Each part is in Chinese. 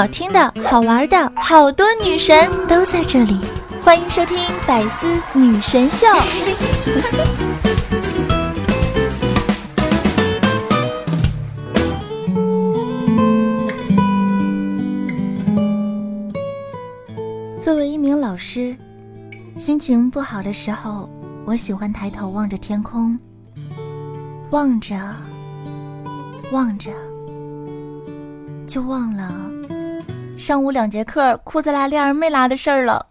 好听的、好玩的，好多女神都在这里，欢迎收听《百思女神秀》。作为一名老师，心情不好的时候，我喜欢抬头望着天空，望着，望着，就忘了上午两节课裤子拉链没拉的事儿了。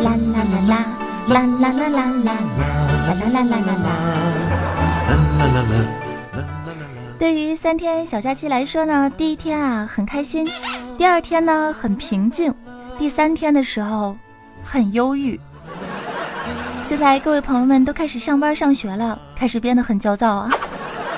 啦啦啦啦啦啦啦啦啦。啦啦啦啦啦啦啦啦啦啦！对于三天小假期来说呢，第一天啊很开心，第二天呢很平静，第三天的时候很忧郁。现在各位朋友们都开始上班上学了，开始变得很焦躁啊。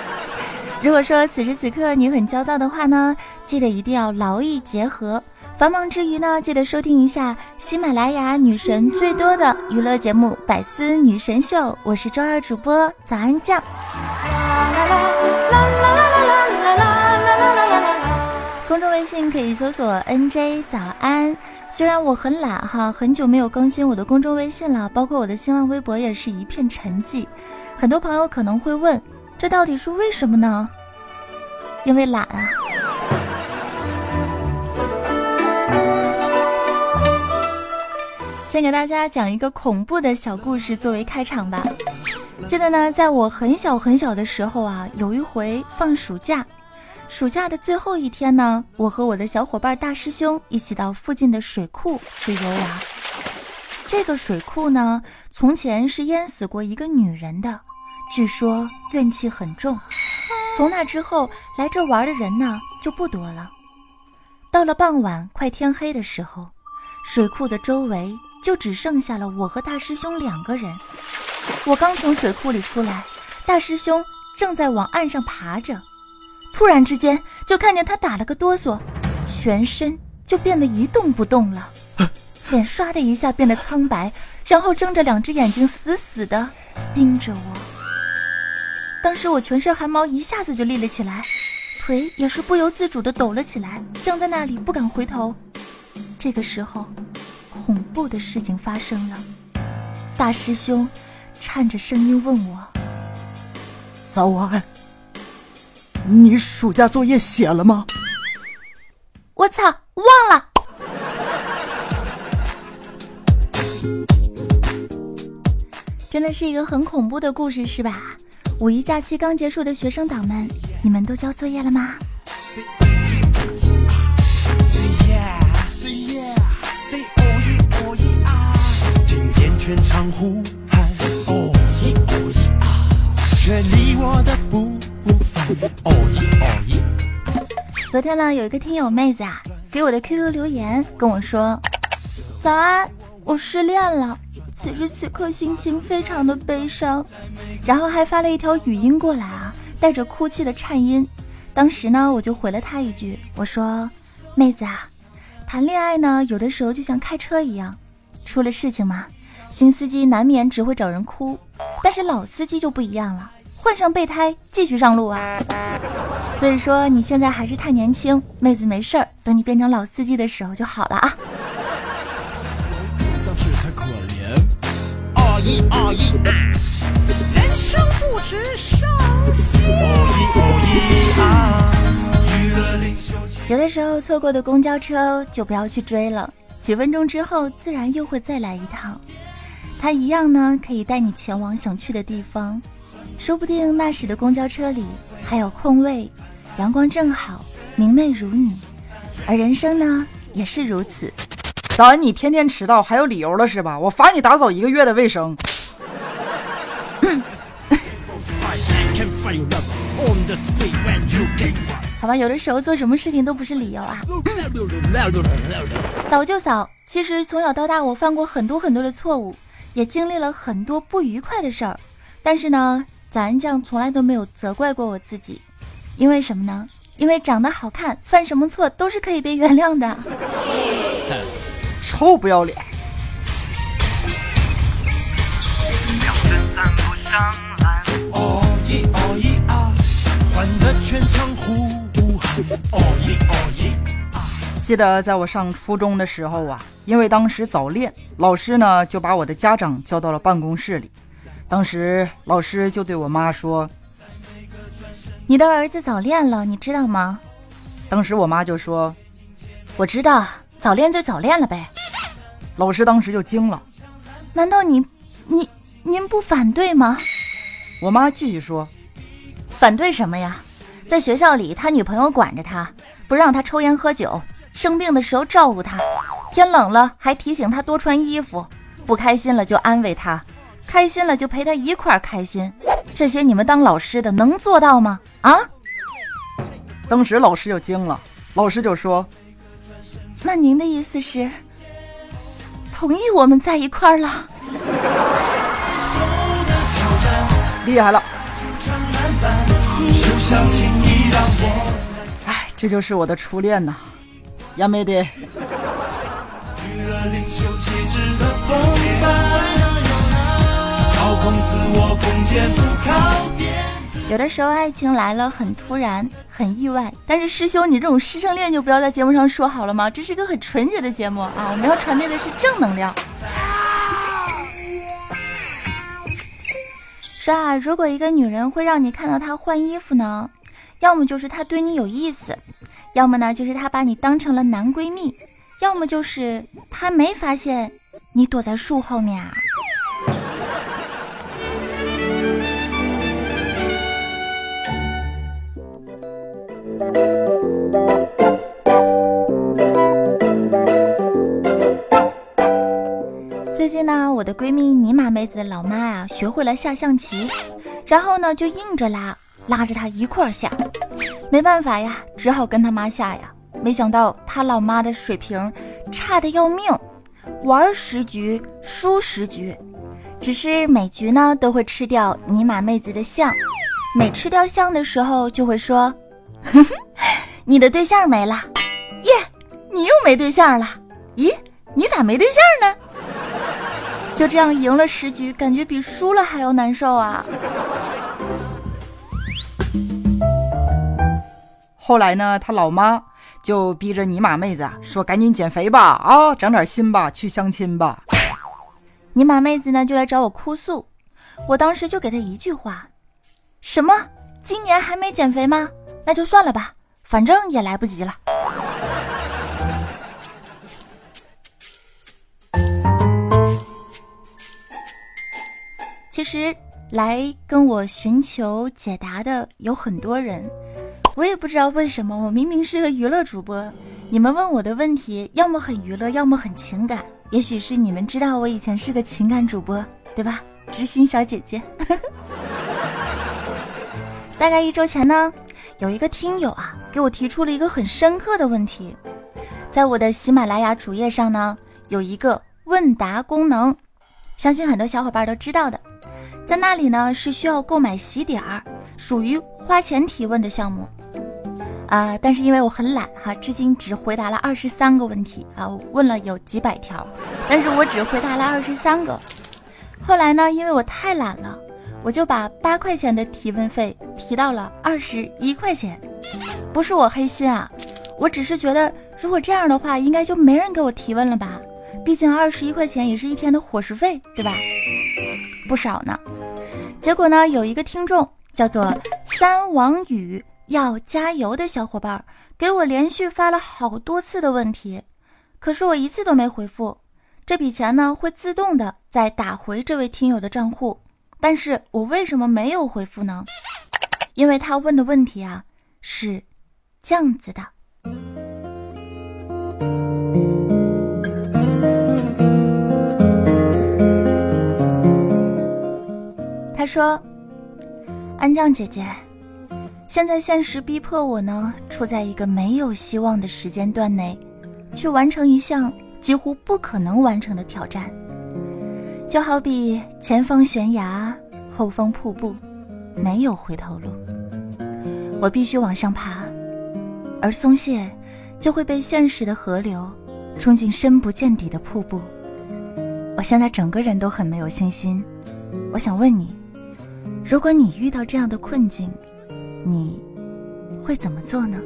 如果说此时此刻你很焦躁的话呢，记得一定要劳逸结合。繁忙之余呢，记得收听一下喜马拉雅女神最多的娱乐节目《百思女神秀》，我是周二主播早安酱。公众微信可以搜索 NJ 早安。虽然我很懒哈，很久没有更新我的公众微信了，包括我的新浪微博也是一片沉寂。很多朋友可能会问，这到底是为什么呢？因为懒啊。先给大家讲一个恐怖的小故事作为开场吧。记得呢，在我很小很小的时候啊，有一回放暑假，暑假的最后一天呢，我和我的小伙伴大师兄一起到附近的水库去游玩。这个水库呢，从前是淹死过一个女人的，据说怨气很重。从那之后，来这玩的人呢就不多了。到了傍晚快天黑的时候，水库的周围。就只剩下了我和大师兄两个人。我刚从水库里出来，大师兄正在往岸上爬着，突然之间就看见他打了个哆嗦，全身就变得一动不动了，脸唰的一下变得苍白，然后睁着两只眼睛死死的盯着我。当时我全身汗毛一下子就立了起来，腿也是不由自主的抖了起来，僵在那里不敢回头。这个时候。恐怖的事情发生了，大师兄颤着声音问我：“早安，你暑假作业写了吗？”我操，忘了！真的是一个很恐怖的故事，是吧？五一假期刚结束的学生党们，你们都交作业了吗？呼喊，哦咦哦咦啊，却离我的步伐，哦咦哦咦。昨天呢，有一个听友妹子啊，给我的 QQ 留言跟我说：“早安，我失恋了，此时此刻心情非常的悲伤。”然后还发了一条语音过来啊，带着哭泣的颤音。当时呢，我就回了他一句，我说：“妹子啊，谈恋爱呢，有的时候就像开车一样，出了事情嘛。”新司机难免只会找人哭，但是老司机就不一样了，换上备胎继续上路啊。所以说你现在还是太年轻，妹子没事儿，等你变成老司机的时候就好了啊。有的时候错过的公交车就不要去追了，几分钟之后自然又会再来一趟。它一样呢，可以带你前往想去的地方，说不定那时的公交车里还有空位，阳光正好，明媚如你。而人生呢，也是如此。早安，你天天迟到，还有理由了是吧？我罚你打扫一个月的卫生。好吧，有的时候做什么事情都不是理由啊。扫就扫，其实从小到大我犯过很多很多的错误。也经历了很多不愉快的事儿，但是呢，咱酱从来都没有责怪过我自己，因为什么呢？因为长得好看，犯什么错都是可以被原谅的。臭不要脸！记得在我上初中的时候啊，因为当时早恋，老师呢就把我的家长叫到了办公室里。当时老师就对我妈说：“你的儿子早恋了，你知道吗？”当时我妈就说：“我知道，早恋就早恋了呗。”老师当时就惊了：“难道你、你、您不反对吗？”我妈继续说：“反对什么呀？在学校里，他女朋友管着他，不让他抽烟喝酒。”生病的时候照顾他，天冷了还提醒他多穿衣服，不开心了就安慰他，开心了就陪他一块儿开心。这些你们当老师的能做到吗？啊！当时老师就惊了，老师就说：“那您的意思是同意我们在一块儿了？”厉害了！哎，这就是我的初恋呐。杨梅的。有的时候爱情来了很突然，很意外。但是师兄，你这种师生恋就不要在节目上说好了吗？这是一个很纯洁的节目啊，我们要传递的是正能量。说啊，如果一个女人会让你看到她换衣服呢，要么就是她对你有意思。要么呢，就是她把你当成了男闺蜜；要么就是她没发现你躲在树后面啊。闺蜜尼玛妹子的老妈呀，学会了下象棋，然后呢，就硬着拉，拉着她一块儿下。没办法呀，只好跟她妈下呀。没想到她老妈的水平差的要命，玩十局输十局，只是每局呢都会吃掉尼玛妹子的象。每吃掉象的时候，就会说：“ 你的对象没了，耶，你又没对象了。咦，你咋没对象呢？”就这样赢了十局，感觉比输了还要难受啊。后来呢，他老妈就逼着尼玛妹子说：“赶紧减肥吧，啊，长点心吧，去相亲吧。”尼玛妹子呢就来找我哭诉，我当时就给她一句话：“什么？今年还没减肥吗？那就算了吧，反正也来不及了。”其实来跟我寻求解答的有很多人。我也不知道为什么，我明明是个娱乐主播，你们问我的问题要么很娱乐，要么很情感。也许是你们知道我以前是个情感主播，对吧？知心小姐姐。大概一周前呢，有一个听友啊给我提出了一个很深刻的问题，在我的喜马拉雅主页上呢有一个问答功能，相信很多小伙伴都知道的，在那里呢是需要购买喜点儿，属于花钱提问的项目。啊！但是因为我很懒哈，至今只回答了二十三个问题啊，问了有几百条，但是我只回答了二十三个。后来呢，因为我太懒了，我就把八块钱的提问费提到了二十一块钱。不是我黑心啊，我只是觉得如果这样的话，应该就没人给我提问了吧？毕竟二十一块钱也是一天的伙食费，对吧？不少呢。结果呢，有一个听众叫做三王宇。要加油的小伙伴给我连续发了好多次的问题，可是我一次都没回复。这笔钱呢会自动的再打回这位听友的账户，但是我为什么没有回复呢？因为他问的问题啊是这样子的。他说：“安酱姐姐。”现在现实逼迫我呢，处在一个没有希望的时间段内，去完成一项几乎不可能完成的挑战。就好比前方悬崖，后方瀑布，没有回头路。我必须往上爬，而松懈就会被现实的河流冲进深不见底的瀑布。我现在整个人都很没有信心。我想问你，如果你遇到这样的困境，你会怎么做呢？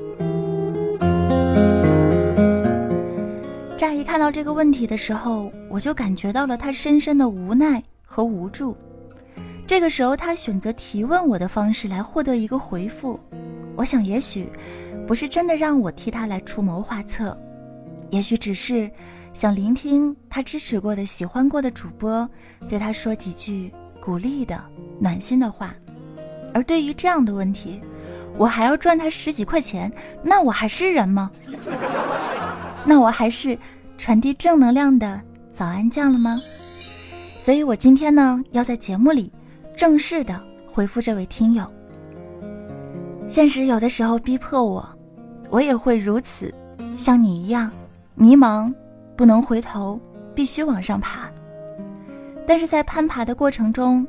乍一看到这个问题的时候，我就感觉到了他深深的无奈和无助。这个时候，他选择提问我的方式来获得一个回复。我想，也许不是真的让我替他来出谋划策，也许只是想聆听他支持过的、喜欢过的主播对他说几句鼓励的、暖心的话。而对于这样的问题，我还要赚他十几块钱，那我还是人吗？那我还是传递正能量的早安酱了吗？所以我今天呢，要在节目里正式的回复这位听友。现实有的时候逼迫我，我也会如此，像你一样迷茫，不能回头，必须往上爬。但是在攀爬的过程中，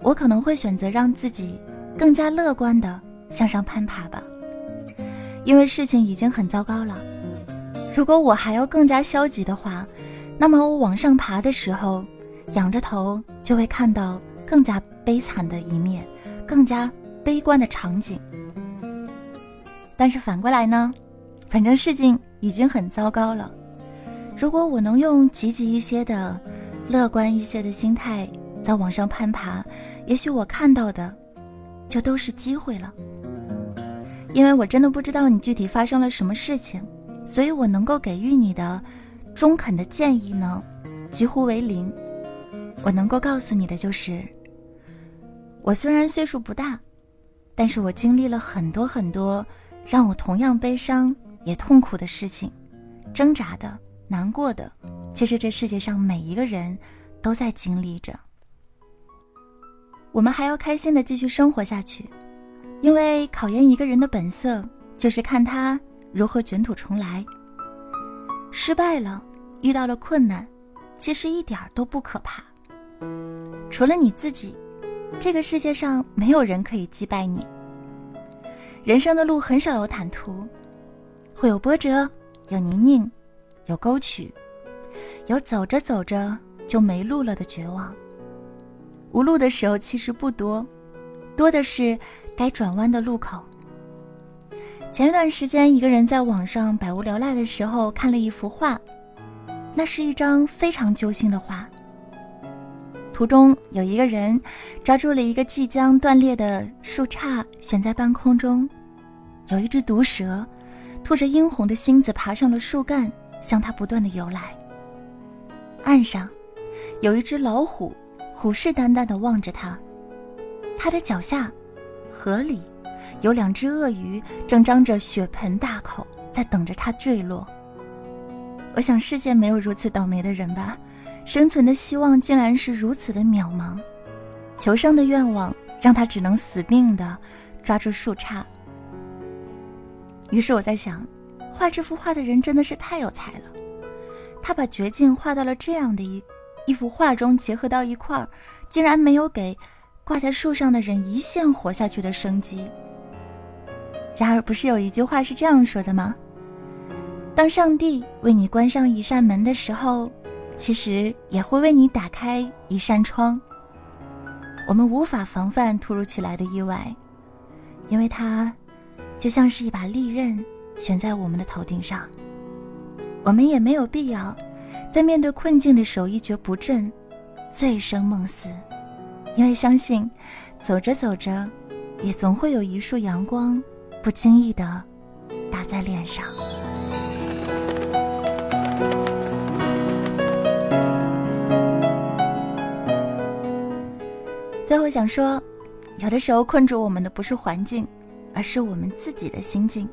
我可能会选择让自己更加乐观的向上攀爬吧，因为事情已经很糟糕了。如果我还要更加消极的话，那么我往上爬的时候，仰着头就会看到更加悲惨的一面，更加悲观的场景。但是反过来呢，反正事情已经很糟糕了。如果我能用积极一些的、乐观一些的心态在往上攀爬，也许我看到的就都是机会了。因为我真的不知道你具体发生了什么事情，所以我能够给予你的中肯的建议呢，几乎为零。我能够告诉你的就是，我虽然岁数不大，但是我经历了很多很多。让我同样悲伤也痛苦的事情，挣扎的、难过的，其实这世界上每一个人都在经历着。我们还要开心的继续生活下去，因为考验一个人的本色，就是看他如何卷土重来。失败了，遇到了困难，其实一点都不可怕。除了你自己，这个世界上没有人可以击败你。人生的路很少有坦途，会有波折，有泥泞，有沟渠，有走着走着就没路了的绝望。无路的时候其实不多，多的是该转弯的路口。前一段时间，一个人在网上百无聊赖的时候看了一幅画，那是一张非常揪心的画。图中有一个人抓住了一个即将断裂的树杈，悬在半空中。有一只毒蛇，吐着殷红的芯子爬上了树干，向他不断的游来。岸上，有一只老虎，虎视眈眈地望着他。他的脚下，河里，有两只鳄鱼正张着血盆大口，在等着他坠落。我想，世界没有如此倒霉的人吧。生存的希望竟然是如此的渺茫，求生的愿望让他只能死命的抓住树杈。于是我在想，画这幅画的人真的是太有才了，他把绝境画到了这样的一一幅画中，结合到一块儿，竟然没有给挂在树上的人一线活下去的生机。然而，不是有一句话是这样说的吗？当上帝为你关上一扇门的时候。其实也会为你打开一扇窗。我们无法防范突如其来的意外，因为它就像是一把利刃悬在我们的头顶上。我们也没有必要在面对困境的时候一蹶不振、醉生梦死，因为相信走着走着，也总会有一束阳光不经意的打在脸上。最后想说，有的时候困住我们的不是环境，而是我们自己的心境。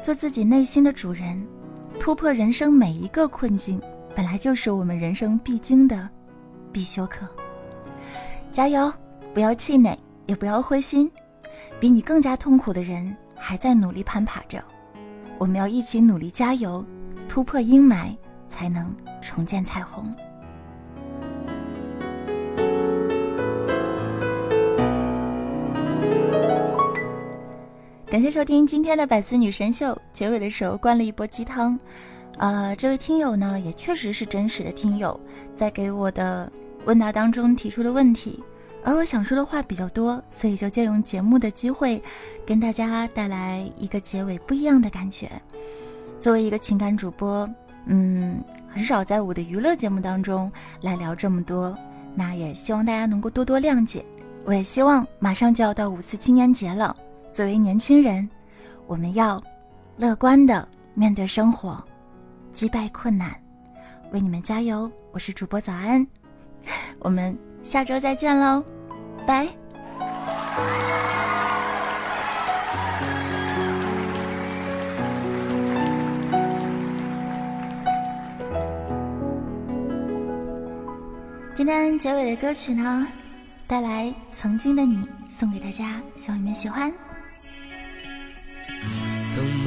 做自己内心的主人，突破人生每一个困境，本来就是我们人生必经的必修课。加油，不要气馁，也不要灰心。比你更加痛苦的人还在努力攀爬着，我们要一起努力加油，突破阴霾，才能重见彩虹。感谢收听今天的百思女神秀。结尾的时候灌了一波鸡汤，呃，这位听友呢也确实是真实的听友，在给我的问答当中提出的问题，而我想说的话比较多，所以就借用节目的机会，跟大家带来一个结尾不一样的感觉。作为一个情感主播，嗯，很少在我的娱乐节目当中来聊这么多，那也希望大家能够多多谅解。我也希望马上就要到五四青年节了，作为年轻人，我们要乐观的面对生活，击败困难，为你们加油！我是主播早安，我们。下周再见喽，拜。今天结尾的歌曲呢，带来《曾经的你》，送给大家，希望你们喜欢。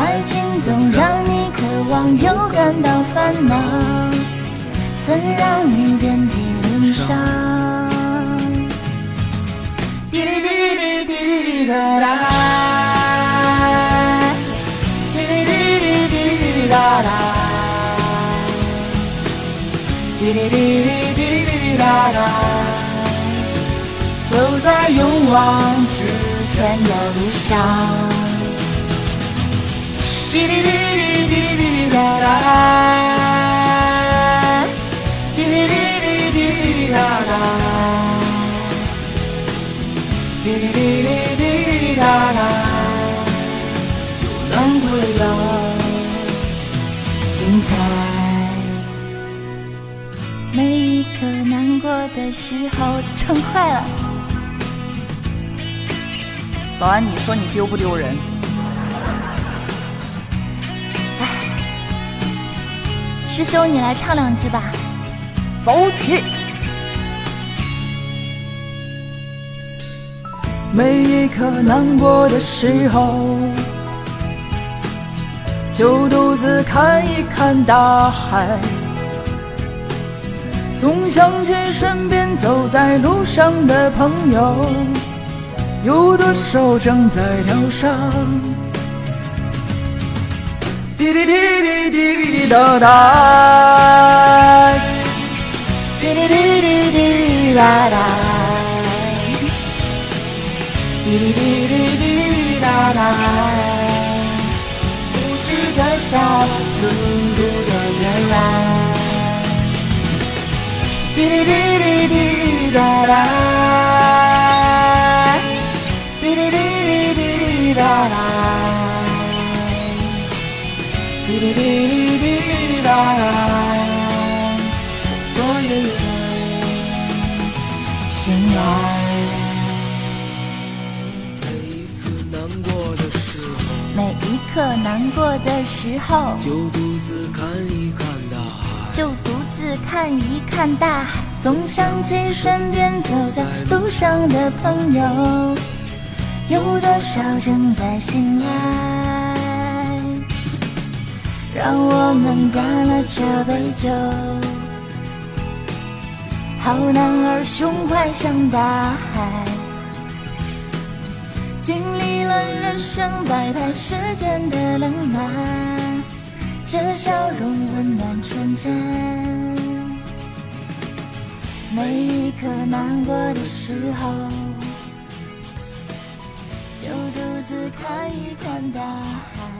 爱情总让你渴望又感到烦恼，曾让你遍体鳞伤。哒啦，滴滴滴滴滴滴哒啦，滴滴滴滴滴滴滴哒啦，走在勇往直前的路上，滴滴滴滴滴滴哒啦。精彩。每一刻难过的时候，唱快了。早安，你说你丢不丢人？师兄，你来唱两句吧。走起。每一刻难过的时候，就独自看一看大海。总想起身边走在路上的朋友，有多少正在疗伤？滴滴滴滴滴滴答答，滴滴滴滴滴答答。滴滴滴滴滴答答，不知的笑，孤独的原来。滴滴滴滴滴答答，滴滴滴滴滴答答，滴滴滴滴答答，所有一切醒来。每一刻难过的时候，就独自看一看大海，就独自看一看大海。总想起身边走在路上的朋友，有多少正在醒来？让我们干了这杯酒，好男儿胸怀像大海。经历了人生百态，世间的冷暖，这笑容温暖纯真。每一刻难过的时候，就独自看一看大海。